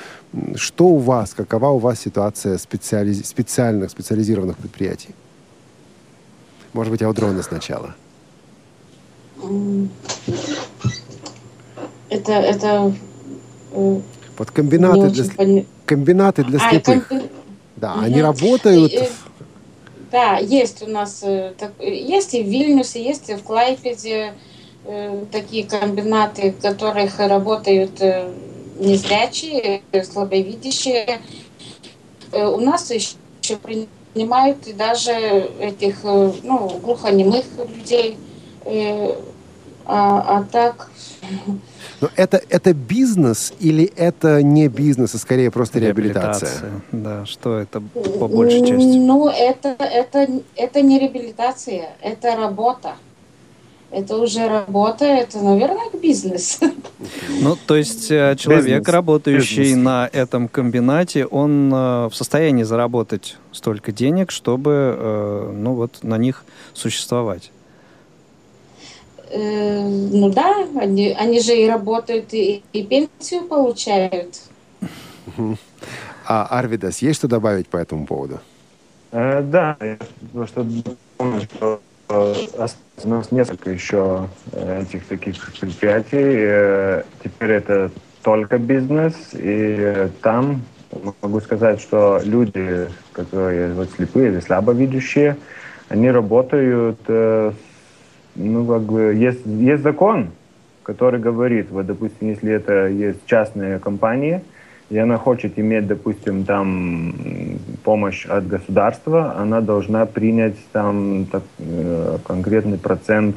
Что у вас, какова у вас ситуация специализ- специальных, специализированных предприятий? Может быть, Аудроны сначала. Это, это э, Вот комбинаты для, сли- пони- комбинаты для А, слепых. комби- Да, Мгм. они работают. И, э, Да, есть у нас, э, так- есть и в Вильнюсе, есть и в Клайпеде э, такие комбинаты, в которых работают э, незрячие, э, слабовидящие. Э, У нас еще принимают и даже этих, э, ну, глухонемых людей. Э, А, а так, Но это, это бизнес или это не бизнес, а скорее просто реабилитация? Да, что это по большей части? Ну, это, это, это не реабилитация, это работа. Это уже работа, это, наверное, бизнес. Ну, то есть э, человек, Бизнес. работающий Бизнес. на этом комбинате, он э, в состоянии заработать столько денег, чтобы, э, ну, вот на них существовать. Э, Ну да, они, они же и работают, и, и пенсию получают. А Арвидас, есть что добавить по этому поводу? Э, да, я просто помню, что э, у нас несколько еще э, этих таких предприятий. Э, Теперь это только бизнес, и там могу сказать, что люди, которые вот слепые или слабовидящие, они работают, э, ну, как бы, есть, есть закон, который говорит, вот, допустим, если это есть частные компании, и она хочет иметь, допустим, там помощь от государства, она должна принять там так, э, конкретный процент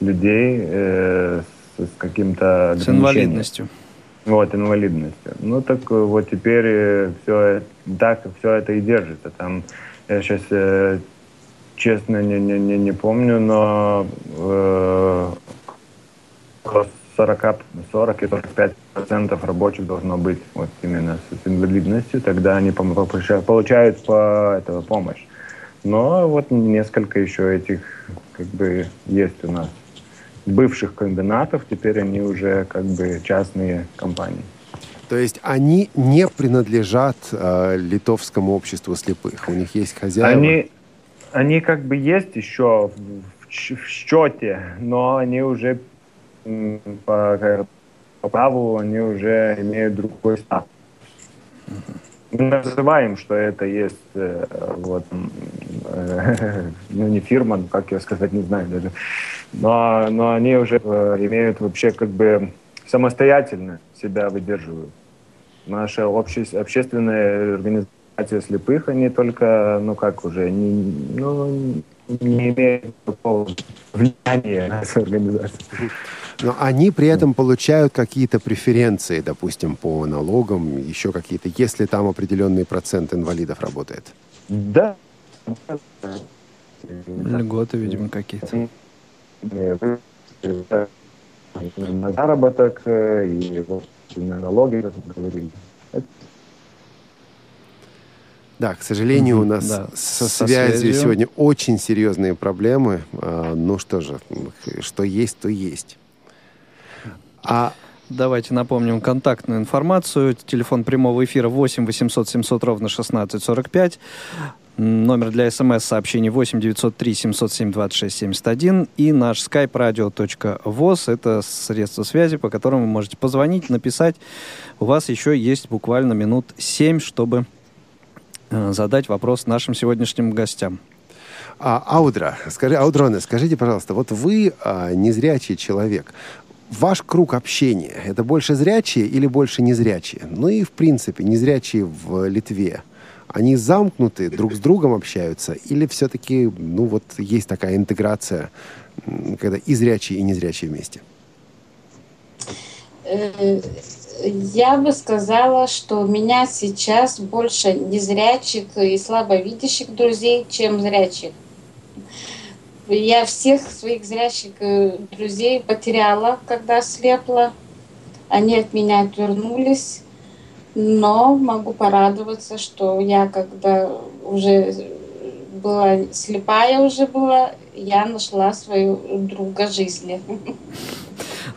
людей э, с, с каким-то С инвалидностью. Вот, инвалидностью. Ну, так э, вот теперь все, так все это и держится. Там, я сейчас честно не, не, не, не помню, но э, около 40, 40 и 45 процентов рабочих должно быть вот именно с инвалидностью, тогда они получают по этого помощь. Но вот несколько еще этих как бы есть у нас бывших комбинатов, теперь они уже как бы частные компании. То есть они не принадлежат э, литовскому обществу слепых. У них есть хозяева. Они, они как бы есть еще в, в счете, но они уже по, по праву они уже имеют другой статус. Мы называем, что это есть э, вот, э, [laughs] ну не фирма, ну, как ее сказать, не знаю даже. Но, но они уже э, имеют вообще как бы самостоятельно себя выдерживают. Наша обще, общественная организация слепых, они только, ну как уже, не, ну, не имеют такого влияния на эту организацию. Но они при этом получают какие-то преференции, допустим, по налогам, еще какие-то, если там определенный процент инвалидов работает. Да. Льготы, видимо, какие-то. На заработок э, и вот, и на налоги, как мы говорили. Да, к сожалению, у Мгм, нас да. со, Со связью, связью. сегодня очень серьезные проблемы. А, ну что же, что есть, то есть. А Давайте напомним контактную информацию. Телефон прямого эфира 8 800 700 ровно 1645. М, Номер для смс-сообщений 8 903 707 26 71. И наш skype radio.voz. Это средство связи, по которому вы можете позвонить, написать. У вас еще есть буквально минут 7, чтобы задать вопрос нашим сегодняшним гостям. А, Аудра, скажи, Аудроне, скажите, пожалуйста, вот вы а, незрячий человек. Ваш круг общения – это больше зрячие или больше незрячие? Ну и, в принципе, незрячие в Литве. Они замкнуты, друг с другом общаются? Или все-таки, ну вот, есть такая интеграция, когда и зрячие, и незрячие вместе? Я бы сказала, что у меня сейчас больше незрячих и слабовидящих друзей, чем зрячих. Я всех своих зрящих э, друзей потеряла, когда слепла. Они от меня отвернулись. Но могу порадоваться, что я, когда уже была слепая уже была, я нашла свою друга жизни. [laughs]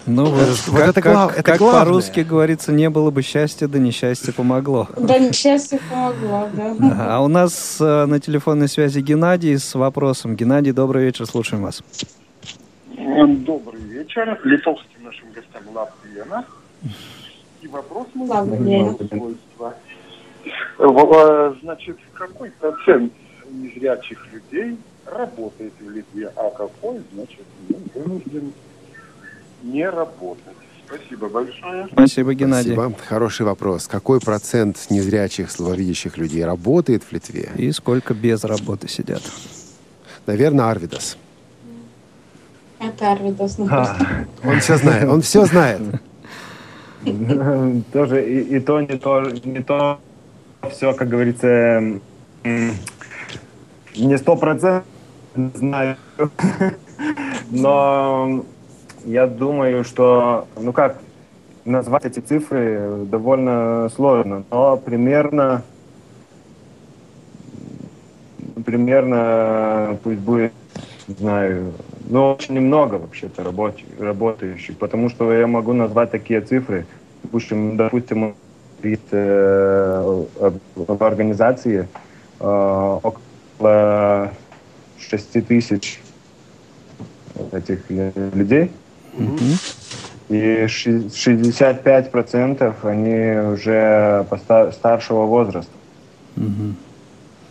Ну вот, Вот как, это как- это как главное. по-русски говорится, не было бы счастья, да несчастье помогло. Да несчастье помогло, да. А у нас э, на телефонной связи Геннадий с вопросом. Геннадий, добрый вечер, слушаем вас. Добрый вечер. Литовским нашим гостям Латвия. И вопрос свойства. В- э, Значит, какой процент незрячих людей работает в Литве, а какой, значит, ну, вынужден не работать? Спасибо большое. Спасибо, Геннадий. Спасибо. Хороший вопрос. Какой процент незрячих, слабовидящих людей работает в Литве? И сколько без работы сидят? Наверное, Арвидас. Это Арвидас. А, Он все знает. Он все знает. [laughs] тоже и, и то, не то, не то, все, как говорится, не сто процентов знаю, [laughs] но я думаю, что, ну как, назвать эти цифры довольно сложно, но примерно, примерно, пусть будет, не знаю, ну, очень немного вообще-то работающих, потому что я могу назвать такие цифры, допустим, допустим говорит э, об организации э, около 6 тысяч этих э, людей, и ши- 65% они уже старшего возраста.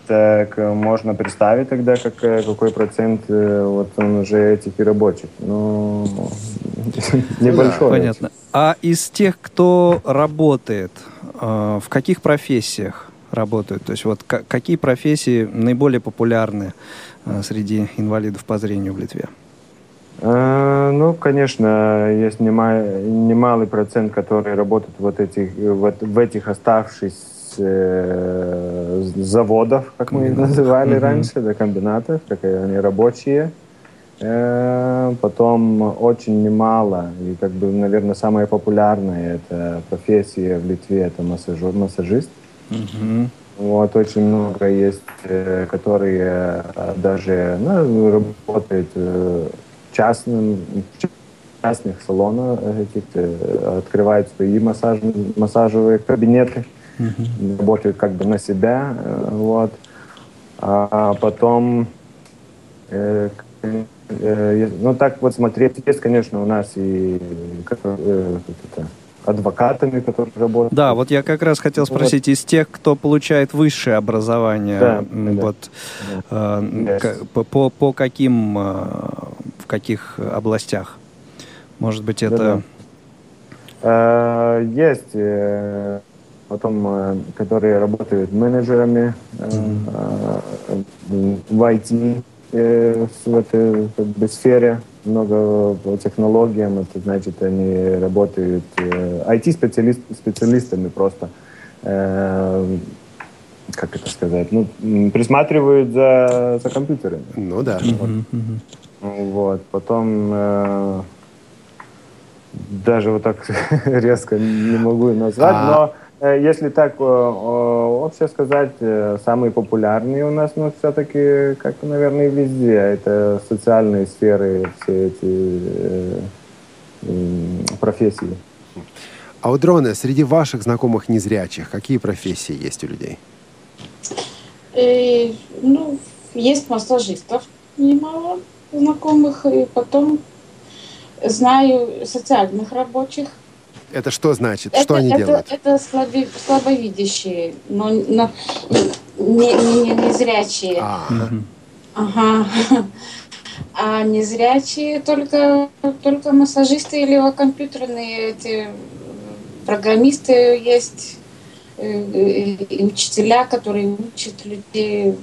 Так э, можно представить тогда, как, э, какой процент э, вот он уже этих и рабочих. Ну, [laughs] небольшой. Понятно. А из тех, кто работает, в каких профессиях работают? То есть вот ка- какие профессии наиболее популярны среди инвалидов по зрению в Литве? Э, Ну, конечно, есть нема- немалый процент, которые работают вот этих, вот в этих оставшихся э, заводов, как мы их называли раньше, да, комбинатов, как они рабочие. Э, Потом очень немало, и как бы, наверное, самая популярная это профессия в Литве, это массажер, массажист. Вот, очень много есть, которые даже ну, работают э, в частных салонах, этих, э, открывают свои массаж, массажевые кабинеты, работают как бы на себя. э, Вот. А потом, э, э, ну так вот смотреть, есть, конечно, у нас и как, э, как это, адвокатами, которые работают. Да, вот я как раз хотел Вот. спросить, из тех, кто получает высшее образование, Да, м, да. вот э, Yes. к- по, по, по каким, э, в каких областях? Может быть, это... Да-да. Э, Есть э, потом, э, которые работают менеджерами э, э, в IT, э, в этой как бы, сфере, много по технологиям, это значит, они работают э, IT-специалистами просто. Э, Как это сказать? Ну, присматривают за, за компьютерами. Ну да. Вот. Потом э, даже вот так [laughs] резко не могу назвать, А. но если так э, э, вообще сказать, э, самые популярные у нас, ну, все-таки, как, наверное, везде, это социальные сферы, все эти э, профессии. А у Дрона, среди ваших знакомых незрячих, какие профессии есть у людей? И, ну, есть массажистов немало знакомых, и потом знаю социальных рабочих. Это что значит? Что это, они это, делают? Это слабо- слабовидящие, но, но не, не, не, зрячие. А, Ага. А незрячие только, только массажисты или компьютерные эти программисты есть, э, и и учителя, которые учат людей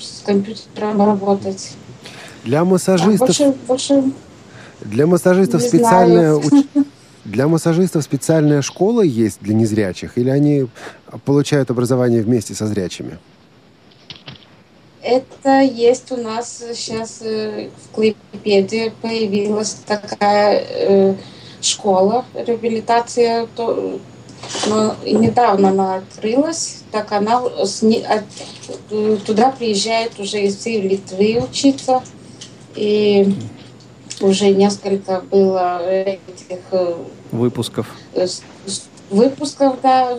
с компьютером работать. Для А массажистов, больше, больше для массажистов не знаю. уч- [laughs] для массажистов специальная школа есть для незрячих, или они получают образование вместе со зрячими? Это есть у нас сейчас э, в Клейпеде появилась такая э, школа реабилитация, то, но недавно она открылась, так она э, туда приезжают уже из Литвы учиться, и уже несколько было этих э, Выпусков. э, выпусков, да,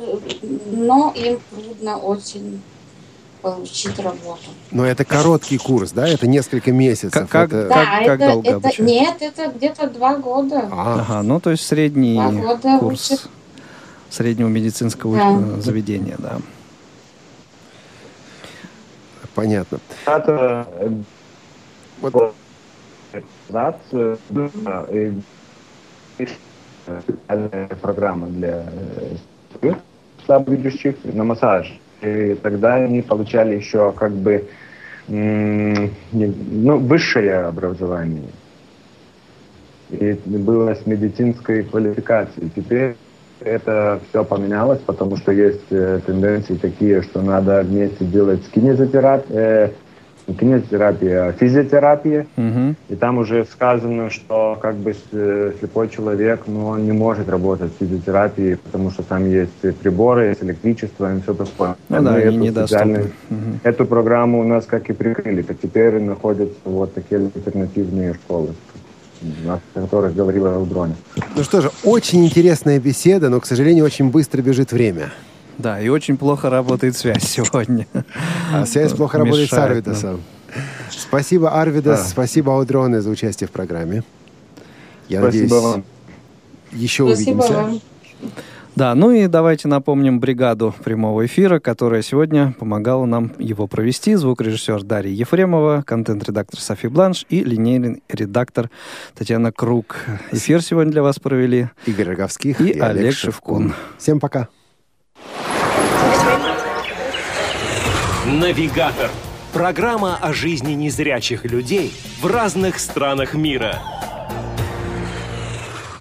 но им трудно очень получить работу. Но это короткий курс, да? Это несколько месяцев. Как- как- это... Да, как это, долго это обучают? нет, это где-то два года. А, Ага, ну то есть средний Два года курс учат. среднего медицинского Да. э, заведения, да. понятно. Это э, Вот. Э, э, специальная программа для э, слабовидящих на массаж. И тогда они получали еще как бы ну, высшее образование. И было с медицинской квалификацией. Теперь это все поменялось, потому что есть э, тенденции такие, что надо вместе делать с кинезотерапией, не кинезотерапия, а физиотерапия. Мгм. И там уже сказано, что как бы э, слепой человек, ну, он не может работать в физиотерапии, потому что там есть приборы, есть электричество и все такое. Ну Мы да, они недоступны. Мгм. Эту программу у нас как и прикрыли, так теперь находятся вот такие альтернативные школы, о которых говорила Алдроня. Ну что же, очень интересная беседа, но, к сожалению, очень быстро бежит время. Да, и очень плохо работает связь сегодня. А связь плохо работает с Мешает Арвидосом. Спасибо, Арвидос, Да. спасибо, Аудроне, за участие в программе. Я Спасибо надеюсь, вам. еще Спасибо увидимся. вам. Да, ну и давайте напомним бригаду прямого эфира, которая сегодня помогала нам его провести. Звукорежиссер Дарья Ефремова, контент-редактор Софи Бланш и линейный редактор Татьяна Круг. Эфир сегодня для вас провели Игорь Роговских и, и, Олег Шевкун. Всем пока. Навигатор. Программа о жизни незрячих людей в разных странах мира.